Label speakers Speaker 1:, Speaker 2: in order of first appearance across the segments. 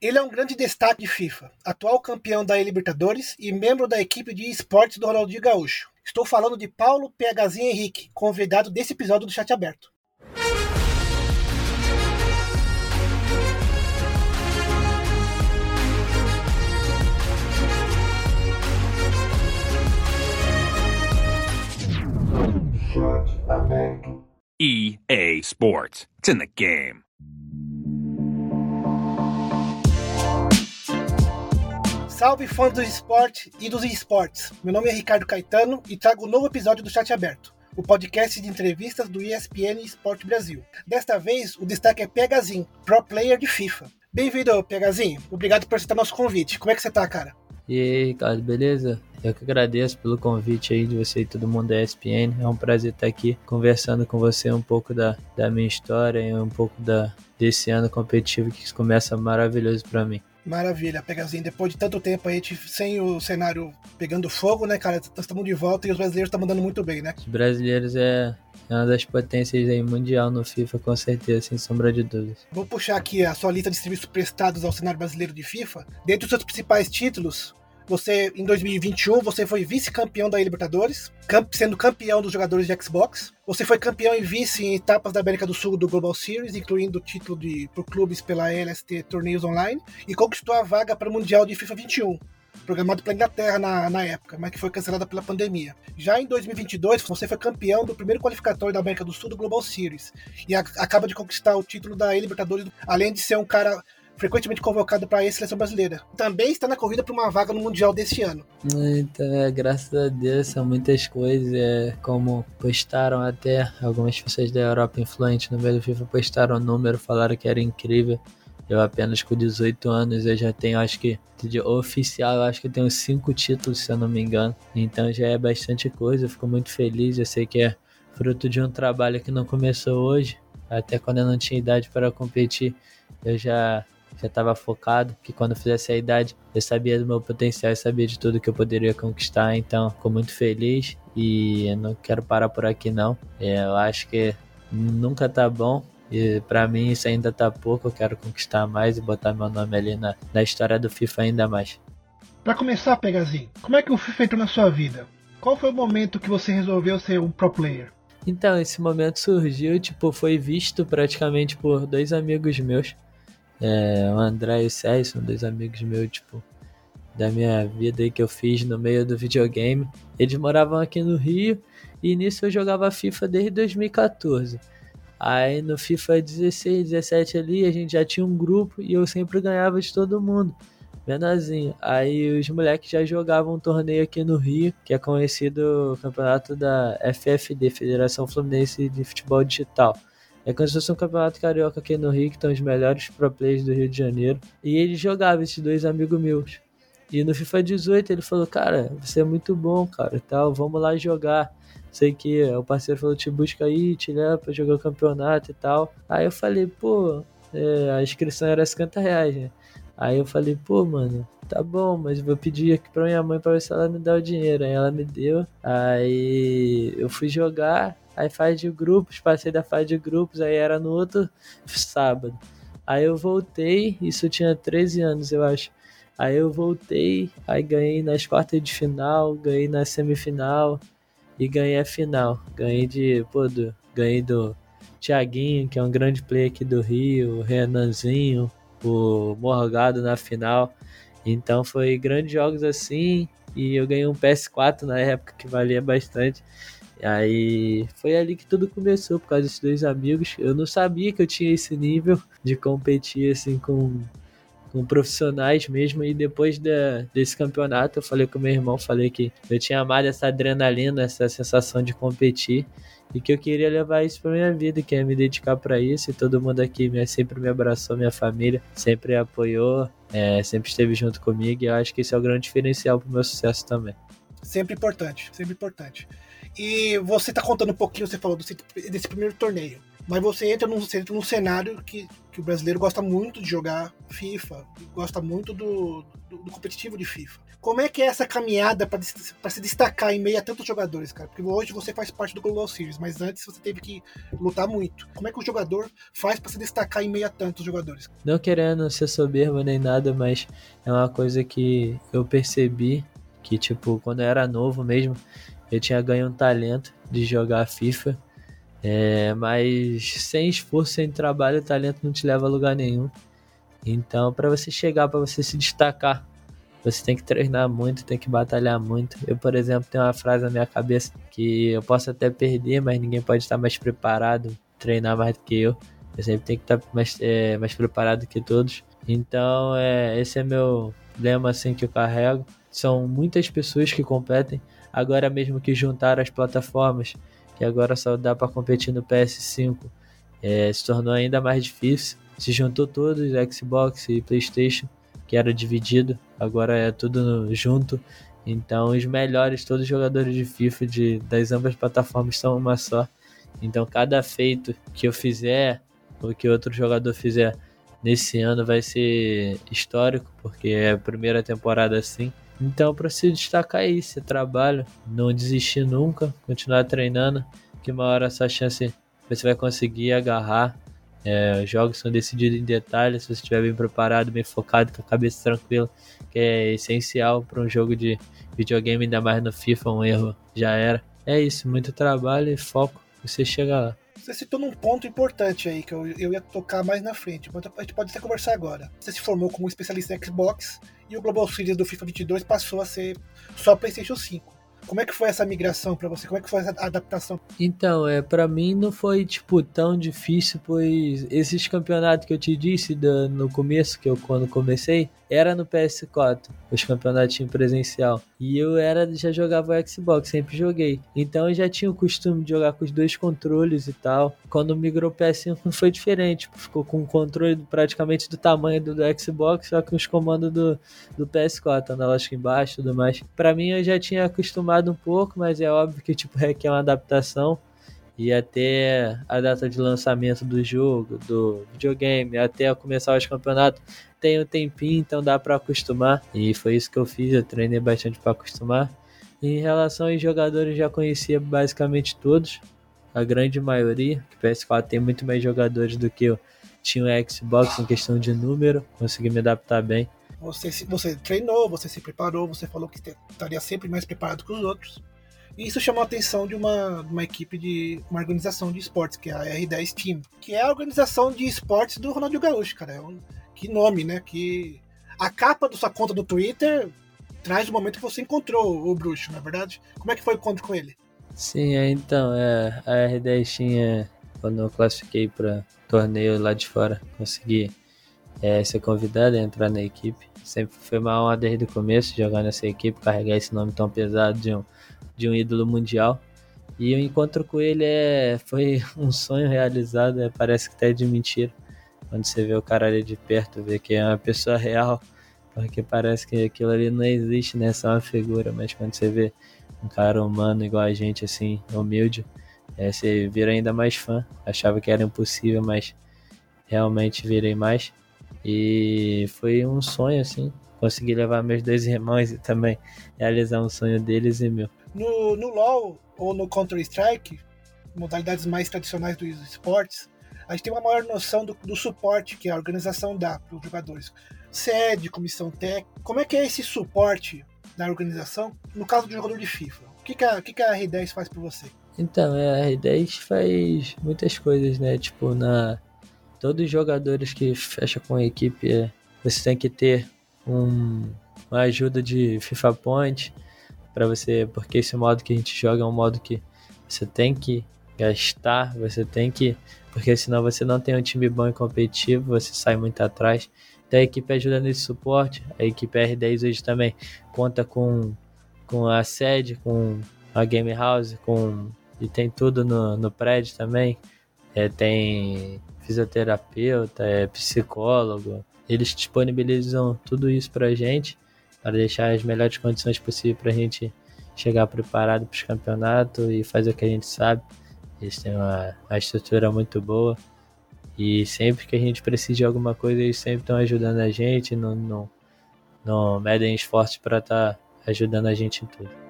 Speaker 1: Ele é um grande destaque de FIFA, atual campeão da Libertadores e membro da equipe de esportes do Ronaldinho Gaúcho. Estou falando de Paulo PHzinho Henrique, convidado desse episódio do Chat Aberto.
Speaker 2: EA Sports. It's in the game.
Speaker 1: Salve fãs do esporte e dos esportes. Meu nome é Ricardo Caetano e trago um novo episódio do Chat Aberto, o podcast de entrevistas do ESPN Esporte Brasil. Desta vez, o destaque é Pegazin, pro player de FIFA. Bem-vindo, Pegazin. Obrigado por aceitar nosso convite. Como é que você tá, cara?
Speaker 3: E aí, Ricardo, beleza? Eu que agradeço pelo convite aí de você e todo mundo da ESPN. É um prazer estar aqui conversando com você um pouco da, da minha história e um pouco da, desse ano competitivo que começa maravilhoso para mim.
Speaker 1: Maravilha, Pegazinho. Depois de tanto tempo aí, sem o cenário pegando fogo, né, cara? Nós estamos de volta e os brasileiros estão mandando muito bem, né?
Speaker 3: Os brasileiros é, é uma das potências aí mundial no FIFA, com certeza, sem sombra de dúvidas.
Speaker 1: Vou puxar aqui a sua lista de serviços prestados ao cenário brasileiro de FIFA. Dentre os seus principais títulos, você, em 2021, você foi vice-campeão da Libertadores, sendo campeão dos jogadores de Xbox. Você foi campeão e vice em etapas da América do Sul do Global Series, incluindo o título de, por clubes pela LST Torneios Online, e conquistou a vaga para o Mundial de FIFA 21 programado para Inglaterra na, na época, mas que foi cancelada pela pandemia. Já em 2022, você foi campeão do primeiro qualificatório da América do Sul do Global Series e a, acaba de conquistar o título da Libertadores, além de ser um cara frequentemente convocado para a seleção brasileira. Também está na corrida para uma vaga no Mundial desse ano.
Speaker 3: Então, é, graças a Deus, são muitas coisas. É, como postaram até algumas pessoas da Europa influentes no meio do FIFA, postaram o número, falaram que era incrível. Eu apenas com 18 anos, eu já tenho, acho que, de oficial, acho que tenho cinco títulos, se eu não me engano. Então já é bastante coisa, eu fico muito feliz. Eu sei que é fruto de um trabalho que não começou hoje. Até quando eu não tinha idade para competir, eu já já estava focado, que quando fizesse a idade eu sabia do meu potencial, eu sabia de tudo que eu poderia conquistar, então fico muito feliz e não quero parar por aqui não. É, eu acho que nunca tá bom e para mim isso ainda tá pouco, eu quero conquistar mais e botar meu nome ali na, na história do FIFA ainda mais.
Speaker 1: Para começar, Pegazinho, como é que o FIFA entrou na sua vida? Qual foi o momento que você resolveu ser um pro player?
Speaker 3: Então, esse momento surgiu, tipo, foi visto praticamente por dois amigos meus é, o André e o Sérgio são dois amigos meus, tipo, da minha vida aí que eu fiz no meio do videogame. Eles moravam aqui no Rio e nisso eu jogava FIFA desde 2014. Aí no FIFA 16, 17 ali, a gente já tinha um grupo e eu sempre ganhava de todo mundo. Menorzinho. Aí os moleques já jogavam um torneio aqui no Rio, que é conhecido o campeonato da FFD, Federação Fluminense de Futebol Digital. É se fosse um campeonato carioca aqui no Rio, que estão os melhores pro players do Rio de Janeiro. E ele jogava, esses dois amigos meus. E no FIFA 18 ele falou, cara, você é muito bom, cara, tal, vamos lá jogar. Sei que o parceiro falou, te busca aí, te leva pra jogar o campeonato e tal. Aí eu falei, pô, é, a inscrição era 50 reais, né? Aí eu falei, pô, mano, tá bom, mas vou pedir aqui pra minha mãe pra ver se ela me dá o dinheiro. Aí ela me deu. Aí eu fui jogar. Aí faz de grupos, passei da fase de grupos, aí era no outro sábado. Aí eu voltei, isso tinha 13 anos, eu acho. Aí eu voltei, aí ganhei nas quartas de final, ganhei na semifinal e ganhei a final. Ganhei de, pô, do, ganhei do Thiaguinho, que é um grande player aqui do Rio, o Renanzinho, o Morgado na final. Então foi grandes jogos assim, e eu ganhei um PS4 na época que valia bastante. Aí foi ali que tudo começou por causa desses dois amigos. Eu não sabia que eu tinha esse nível de competir assim com, com profissionais mesmo. E depois da, desse campeonato, eu falei com meu irmão, falei que eu tinha amado essa adrenalina, essa sensação de competir e que eu queria levar isso para minha vida, que é me dedicar para isso. E todo mundo aqui me, sempre me abraçou, minha família sempre apoiou, é, sempre esteve junto comigo. E eu acho que esse é o grande diferencial para o meu sucesso também.
Speaker 1: Sempre importante, sempre importante. E você está contando um pouquinho, você falou desse, desse primeiro torneio. Mas você entra num, você entra num cenário que, que o brasileiro gosta muito de jogar FIFA, gosta muito do, do, do competitivo de FIFA. Como é que é essa caminhada para se destacar em meio a tantos jogadores, cara? Porque hoje você faz parte do Global Series, mas antes você teve que lutar muito. Como é que o jogador faz para se destacar em meio a tantos jogadores?
Speaker 3: Não querendo ser soberbo nem nada, mas é uma coisa que eu percebi que, tipo, quando eu era novo mesmo, eu tinha ganho um talento de jogar FIFA é, mas sem esforço, sem trabalho, o talento não te leva a lugar nenhum. Então, para você chegar, para você se destacar, você tem que treinar muito, tem que batalhar muito. Eu, por exemplo, tenho uma frase na minha cabeça que eu posso até perder, mas ninguém pode estar mais preparado, treinar mais do que eu. Eu sempre tenho que estar mais, é, mais preparado que todos. Então, é, esse é meu lema assim que eu carrego. São muitas pessoas que competem. Agora mesmo que juntaram as plataformas que agora só dá para competir no PS5, é, se tornou ainda mais difícil. Se juntou todos, Xbox e PlayStation, que era dividido, agora é tudo junto. Então, os melhores, todos os jogadores de FIFA de, das ambas plataformas são uma só. Então, cada feito que eu fizer, ou que outro jogador fizer nesse ano, vai ser histórico, porque é a primeira temporada assim. Então, para se destacar é isso, trabalho, não desistir nunca, continuar treinando, que uma hora essa chance você vai conseguir agarrar. É, os jogos são decididos em detalhes, se você estiver bem preparado, bem focado, com a cabeça tranquila, que é essencial para um jogo de videogame, ainda mais no FIFA, um erro já era. É isso, muito trabalho e foco, você chega lá.
Speaker 1: Você citou num ponto importante aí, que eu, eu ia tocar mais na frente, mas a gente pode até conversar agora. Você se formou como especialista em Xbox e o Global Series do FIFA 22 passou a ser só PlayStation 5. Como é que foi essa migração para você? Como é que foi essa adaptação?
Speaker 3: Então, é, para mim não foi tipo tão difícil, pois esses campeonatos que eu te disse da, no começo, que eu quando comecei, era no PS4, os campeonatos em presencial. E eu era já jogava o Xbox, sempre joguei. Então eu já tinha o costume de jogar com os dois controles e tal. Quando migrou PS5 não foi diferente, ficou com o controle praticamente do tamanho do, do Xbox, só com os comandos do, do PS4, analógico embaixo e tudo mais. Para mim eu já tinha acostumado um pouco, mas é óbvio que tipo, requer uma adaptação. E até a data de lançamento do jogo, do videogame, até começar os campeonatos, tem um tempinho, então dá para acostumar. E foi isso que eu fiz, eu treinei bastante para acostumar. Em relação aos jogadores, já conhecia basicamente todos, a grande maioria. Que PS4 tem muito mais jogadores do que eu tinha o Xbox em questão de número, consegui me adaptar bem.
Speaker 1: Você, você treinou, você se preparou, você falou que estaria sempre mais preparado que os outros. E isso chamou a atenção de uma, uma equipe de uma organização de esportes, que é a R10 Team, que é a organização de esportes do Ronaldinho Gaúcho, cara. É um, que nome, né? Que a capa da sua conta do Twitter traz o momento que você encontrou o bruxo, na é verdade? Como é que foi o encontro com ele?
Speaker 3: Sim, é, então, é, a R10 tinha, quando eu classifiquei para torneio lá de fora, consegui é, ser convidado a entrar na equipe. Sempre foi uma honra desde o começo jogar nessa equipe, carregar esse nome tão pesado de um, de um ídolo mundial. E o encontro com ele é, foi um sonho realizado, é, parece que até de mentira. Quando você vê o cara ali de perto, vê que é uma pessoa real, porque parece que aquilo ali não existe, né? Só uma figura, mas quando você vê um cara humano igual a gente, assim, humilde, é, você vira ainda mais fã. Achava que era impossível, mas realmente virei mais. E foi um sonho, assim, conseguir levar meus dois irmãos e também realizar um sonho deles e meu.
Speaker 1: No, no LoL ou no Counter-Strike, modalidades mais tradicionais dos esportes, a gente tem uma maior noção do, do suporte que a organização dá para os jogadores. Sede, comissão técnica, como é que é esse suporte da organização no caso do jogador de FIFA? O que, que, a, que, que a R10 faz por você?
Speaker 3: Então, é, a R10 faz muitas coisas, né? Tipo, na todos os jogadores que fecham com a equipe, é, você tem que ter um, uma ajuda de FIFA Point para você, porque esse modo que a gente joga é um modo que você tem que gastar, você tem que, porque senão você não tem um time bom e competitivo, você sai muito atrás. Então a equipe ajuda nesse suporte, a equipe R10 hoje também conta com, com a sede, com a game house, com e tem tudo no, no prédio também. É, tem fisioterapeuta, é, psicólogo. Eles disponibilizam tudo isso para a gente, para deixar as melhores condições possíveis para a gente chegar preparado para os campeonatos e fazer o que a gente sabe. Eles têm uma, uma estrutura muito boa. E sempre que a gente precisa de alguma coisa, eles sempre estão ajudando a gente, não, não, não medem esforços para estar tá ajudando a gente em tudo.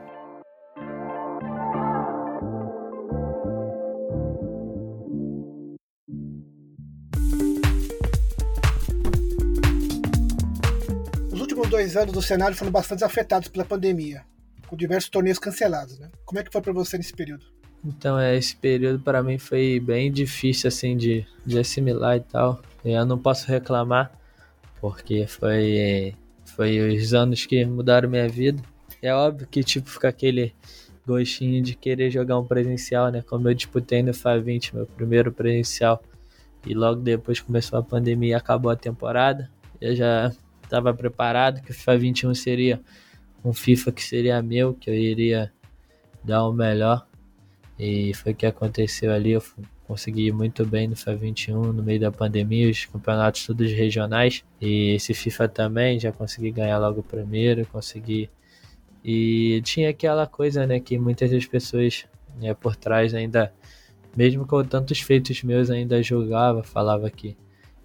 Speaker 1: Últimos dois anos do cenário foram bastante afetados pela pandemia, com diversos torneios cancelados. Né? Como é que foi para você nesse período?
Speaker 3: Então, é, esse período para mim foi bem difícil, assim, de, de assimilar e tal. Eu não posso reclamar, porque foi, foi os anos que mudaram minha vida. É óbvio que, tipo, fica aquele gostinho de querer jogar um presencial, né? Como eu disputei no FA20, meu primeiro presencial. E logo depois começou a pandemia e acabou a temporada. Eu já estava preparado que o FIFA 21 seria um FIFA que seria meu, que eu iria dar o melhor. E foi o que aconteceu ali. Eu consegui ir muito bem no FIFA 21 no meio da pandemia, os campeonatos todos regionais. E esse FIFA também, já consegui ganhar logo o primeiro, consegui. E tinha aquela coisa, né, que muitas das pessoas né, por trás ainda, mesmo com tantos feitos meus, ainda julgava, falava que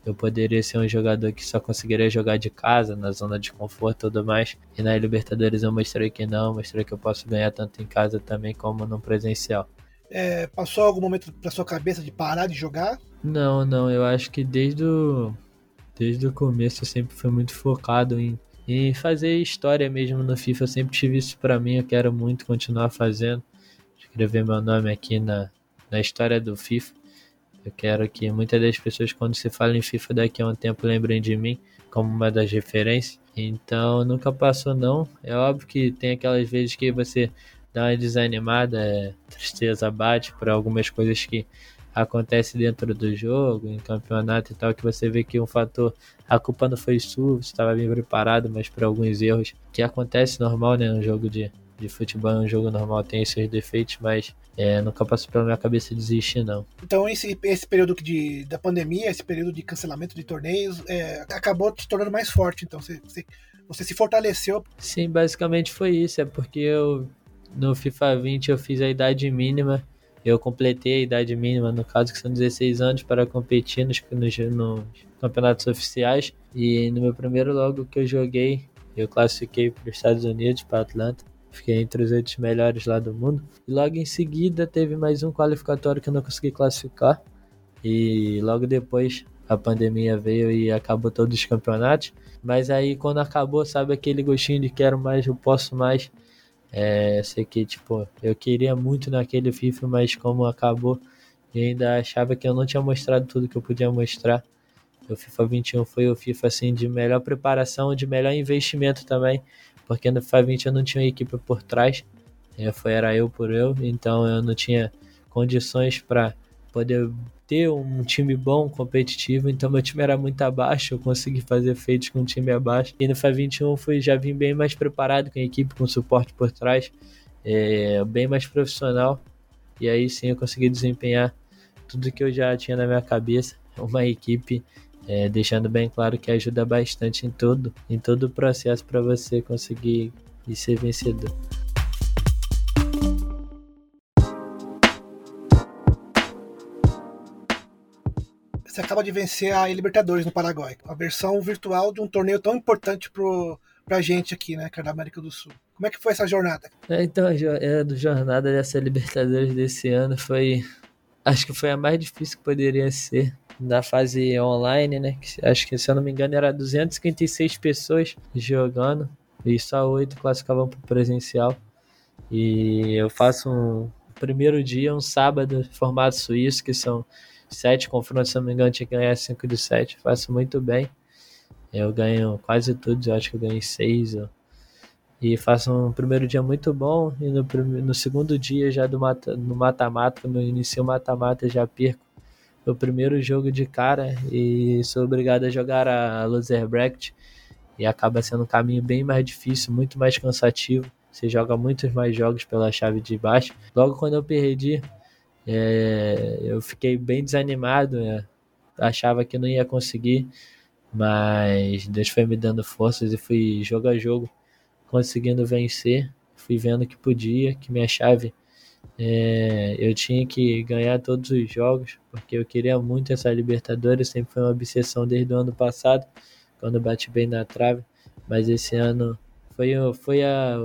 Speaker 3: eu poderia ser um jogador que só conseguiria jogar de casa, na zona de conforto e tudo mais. E na Libertadores eu mostrei que não, mostrei que eu posso ganhar tanto em casa também como no presencial.
Speaker 1: É, passou algum momento pra sua cabeça de parar de jogar?
Speaker 3: Não, não. Eu acho que desde o, desde o começo eu sempre fui muito focado em, em fazer história mesmo no FIFA. Eu sempre tive isso para mim. Eu quero muito continuar fazendo. Escrever meu nome aqui na, na história do FIFA. Eu quero que muitas das pessoas, quando se fala em FIFA daqui a um tempo, lembrem de mim como uma das referências. Então nunca passou não. É óbvio que tem aquelas vezes que você dá uma desanimada, é, tristeza bate por algumas coisas que acontecem dentro do jogo, em campeonato e tal, que você vê que um fator, a culpa não foi sua, você estava bem preparado, mas por alguns erros que acontece normal, né, um jogo de, de futebol, um jogo normal tem seus defeitos, mas é, nunca passou pela minha cabeça desistir, não.
Speaker 1: Então, esse, esse período de, da pandemia, esse período de cancelamento de torneios, é, acabou te tornando mais forte, então você, você, você se fortaleceu.
Speaker 3: Sim, basicamente foi isso, é porque eu no FIFA 20 eu fiz a idade mínima. Eu completei a idade mínima, no caso que são 16 anos, para competir nos, nos, nos campeonatos oficiais. E no meu primeiro logo que eu joguei, eu classifiquei para os Estados Unidos, para Atlanta. Fiquei entre os oito melhores lá do mundo. E logo em seguida teve mais um qualificatório que eu não consegui classificar. E logo depois a pandemia veio e acabou todos os campeonatos. Mas aí quando acabou, sabe aquele gostinho de quero mais, eu posso mais. É, sei que, tipo, eu queria muito naquele FIFA, mas como acabou, eu ainda achava que eu não tinha mostrado tudo que eu podia mostrar. O FIFA 21 foi o FIFA, assim, de melhor preparação, de melhor investimento também, porque no FIFA 20 eu não tinha equipe por trás, é, foi, era eu por eu, então eu não tinha condições para poder ter um time bom, competitivo, então meu time era muito abaixo, eu consegui fazer feitos com um time abaixo. E no FA 21 fui, já vim bem mais preparado com a equipe, com suporte por trás, é, bem mais profissional. E aí sim eu consegui desempenhar tudo que eu já tinha na minha cabeça. Uma equipe é, deixando bem claro que ajuda bastante em todo, em todo o processo para você conseguir ser vencedor.
Speaker 1: você acaba de vencer a Libertadores no Paraguai, a versão virtual de um torneio tão importante pro, pra gente aqui, né, que é da América do Sul. Como é que foi essa jornada?
Speaker 3: É, então, a é, jornada dessa Libertadores desse ano foi, acho que foi a mais difícil que poderia ser na fase online, né? Acho que, se eu não me engano, era 256 pessoas jogando e só oito classificavam para presencial. E eu faço um primeiro dia, um sábado, formato suíço, que são sete confrontos, se não me engano, tinha que ganhar 5 de 7. Faço muito bem. Eu ganho quase tudo, eu acho que eu ganhei 6. E faço um primeiro dia muito bom. E no, no segundo dia, já do mata, no mata-mata, quando eu inicio o mata-mata, já perco o primeiro jogo de cara. E sou obrigado a jogar a loser bracket. E acaba sendo um caminho bem mais difícil, muito mais cansativo. Você joga muitos mais jogos pela chave de baixo. Logo quando eu perdi, é, eu fiquei bem desanimado, né? achava que não ia conseguir, mas Deus foi me dando forças e fui jogo a jogo conseguindo vencer. Fui vendo que podia, que minha chave É, eu tinha que ganhar todos os jogos, porque eu queria muito essa Libertadores, sempre foi uma obsessão desde o ano passado, quando bati bem na trave, mas esse ano foi, foi a,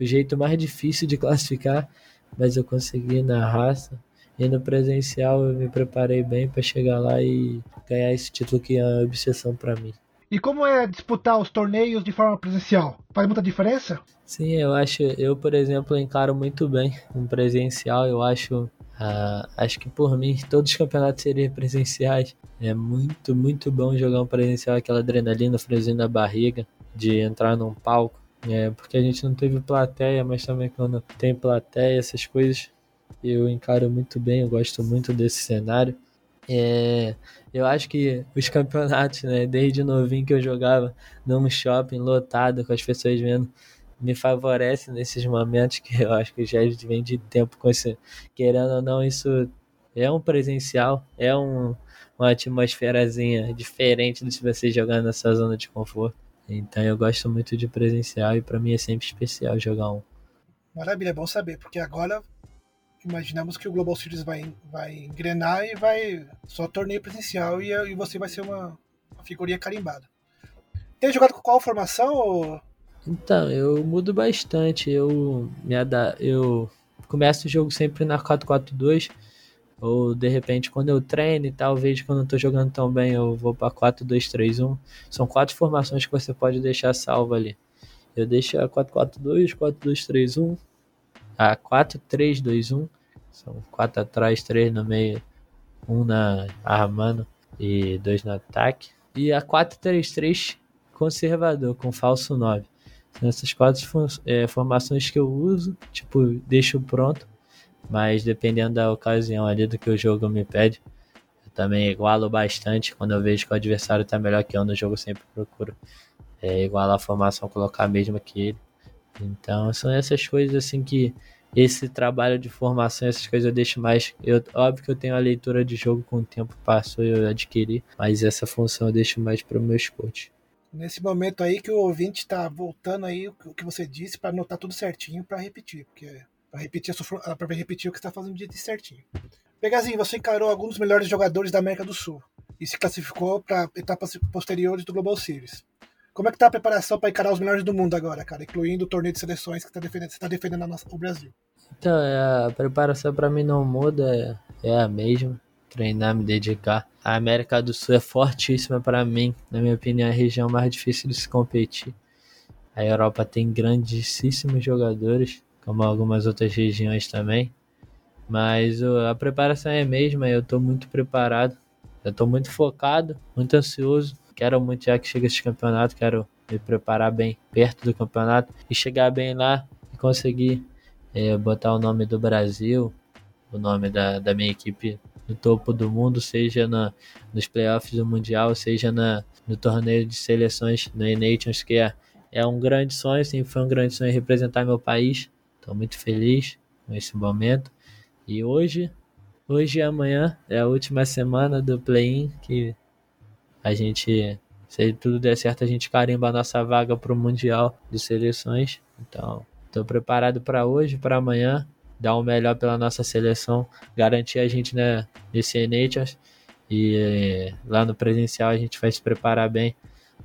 Speaker 3: o jeito mais difícil de classificar, mas eu consegui na raça. E no presencial eu me preparei bem para chegar lá e ganhar esse título que é uma obsessão para mim.
Speaker 1: E como é disputar os torneios de forma presencial? Faz muita diferença?
Speaker 3: Sim, eu acho, eu por exemplo encaro muito bem um presencial. Eu acho, uh, acho que por mim todos os campeonatos seriam presenciais. É muito, muito bom jogar um presencial, aquela adrenalina, friozinho na barriga, de entrar num palco. É, porque a gente não teve plateia, mas também quando tem plateia, essas coisas, eu encaro muito bem, eu gosto muito desse cenário. É, eu acho que os campeonatos, né, desde novinho que eu jogava num shopping lotado com as pessoas vendo, me favorece nesses momentos que eu acho que já vem de tempo com esse, querendo ou não, isso é um presencial, é um, uma atmosferazinha diferente de você jogando nessa zona de conforto. Então eu gosto muito de presencial e para mim é sempre especial jogar um.
Speaker 1: Maravilha, é bom saber, porque agora imaginamos que o Global Series vai, vai engrenar e vai só torneio presencial e, e você vai ser uma, uma figurinha carimbada. Tem jogado com qual formação? Ou...
Speaker 3: Então, eu mudo bastante. Eu me ada eu começo o jogo sempre na 4-4-2 ou de repente, quando eu treino e tal, vejo que eu tô jogando tão bem, eu vou pra 4-2-3-1. São quatro formações que você pode deixar salvo ali. Eu deixo a 4-4-2, 4-2-3-1, a 4-3-2-1. São quatro atrás, três no meio, um na armando e dois no ataque. E a 4-3-3 conservador, com falso 9. São essas quatro é, formações que eu uso, tipo, deixo pronto mas dependendo da ocasião ali do que o jogo me pede, eu também igualo bastante. Quando eu vejo que o adversário está melhor que eu no jogo, eu sempre procuro é, igualar a formação, colocar a mesma que ele. Então são essas coisas assim que esse trabalho de formação, essas coisas eu deixo mais. Eu, óbvio que eu tenho a leitura de jogo com o tempo passou e eu adquiri, mas essa função eu deixo mais para o meu coach.
Speaker 1: Nesse momento aí que o ouvinte está voltando aí o que você disse para anotar tudo certinho para repetir, porque para repetir, para repetir o que está fazendo de certinho. Pegazinho, você encarou alguns dos melhores jogadores da América do Sul e se classificou para etapas posteriores do Global Series. Como é que tá a preparação para encarar os melhores do mundo agora, cara, incluindo o torneio de seleções que tá defendendo, você está defendendo nossa, o Brasil?
Speaker 3: Então, é, a preparação para mim não muda, é, é a mesma. Treinar, me dedicar. A América do Sul é fortíssima para mim, na minha opinião, é a região mais difícil de se competir. A Europa tem grandíssimos jogadores, como algumas outras regiões também. Mas a preparação é a mesma, eu estou muito preparado, eu estou muito focado, muito ansioso. Quero muito já que chegue esse campeonato, quero me preparar bem perto do campeonato e chegar bem lá e conseguir é, botar o nome do Brasil, o nome da, da minha equipe no topo do mundo, seja na, nos playoffs do Mundial, seja na, no torneio de seleções no E-Nations, que é, é um grande sonho, sempre foi um grande sonho representar meu país. Estou muito feliz com esse momento. E hoje, hoje e amanhã é a última semana do play-in que a gente, se tudo der certo, a gente carimba a nossa vaga para o Mundial de Seleções. Então, estou preparado para hoje, para amanhã, dar o melhor pela nossa seleção, garantir a gente né, nesse Nations. E lá no presencial a gente vai se preparar bem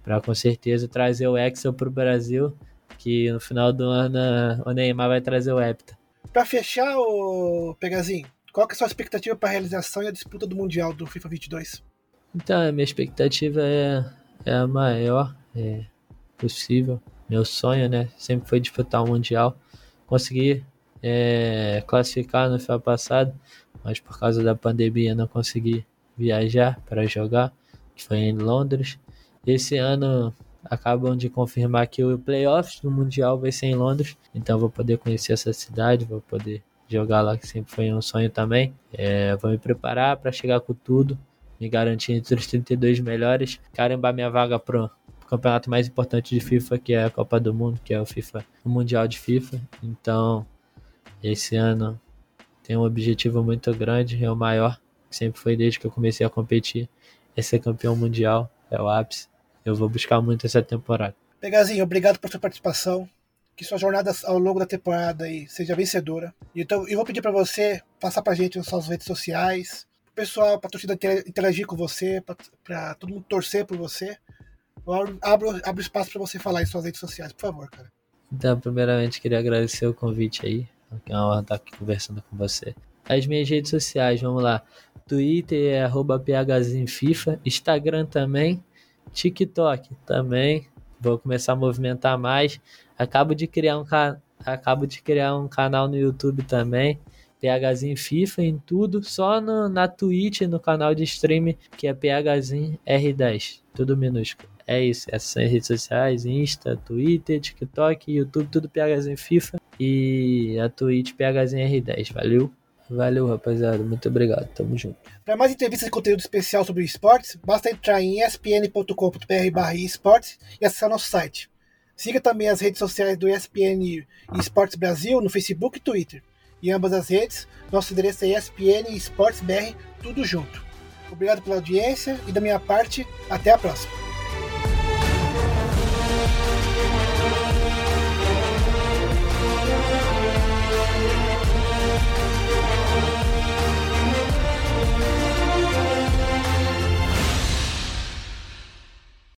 Speaker 3: para com certeza trazer o Excel para o Brasil que no final do ano o Neymar vai trazer o Hepta.
Speaker 1: Para fechar, o Pegazinho, qual que é a sua expectativa para a realização e a disputa do Mundial do FIFA 22?
Speaker 3: Então, a minha expectativa é, é a maior é, possível. Meu sonho, né, sempre foi disputar o Mundial. Consegui é, classificar no final passado, mas por causa da pandemia não consegui viajar para jogar, que foi em Londres. Esse ano acabam de confirmar que o playoffs do Mundial vai ser em Londres, então vou poder conhecer essa cidade, vou poder jogar lá, que sempre foi um sonho também. É, vou me preparar para chegar com tudo, me garantir entre os 32 melhores, carimbar minha vaga pro campeonato mais importante de FIFA, que é a Copa do Mundo, que é o FIFA, o Mundial de FIFA. Então, esse ano tem um objetivo muito grande, é o maior, que sempre foi desde que eu comecei a competir, é ser campeão mundial, é o ápice. Eu vou buscar muito essa temporada.
Speaker 1: Pegazinho, obrigado por sua participação. que sua jornada ao longo da temporada aí seja vencedora. Então, eu vou pedir para você passar pra gente nas suas redes sociais, pessoal, pra torcida interagir com você, para todo mundo torcer por você. Abro, abro espaço para você falar em suas redes sociais, por favor, cara.
Speaker 3: Então, primeiramente, queria agradecer o convite aí. É uma honra estar aqui conversando com você. As minhas redes sociais, vamos lá. Twitter é arroba phzinfifa, Instagram também, TikTok também. Vou começar a movimentar mais. Acabo de criar um, acabo de criar um canal no YouTube também. PHzinho FIFA em tudo, só no, na Twitch, no canal de stream, que é PHzinho R10, tudo minúsculo. É isso, essas são as redes sociais, Insta, Twitter, TikTok, YouTube, tudo PHzinho FIFA e a Twitch PHzinho R10, valeu? Valeu, rapaziada. Muito obrigado. Tamo junto.
Speaker 1: Para mais entrevistas e conteúdo especial sobre esportes, basta entrar em espn.com.br esportes e acessar nosso site. Siga também as redes sociais do ESPN Esportes Brasil no Facebook e Twitter. Em ambas as redes, nosso endereço é ESPN Esportes BR, tudo junto. Obrigado pela audiência e da minha parte, até a próxima.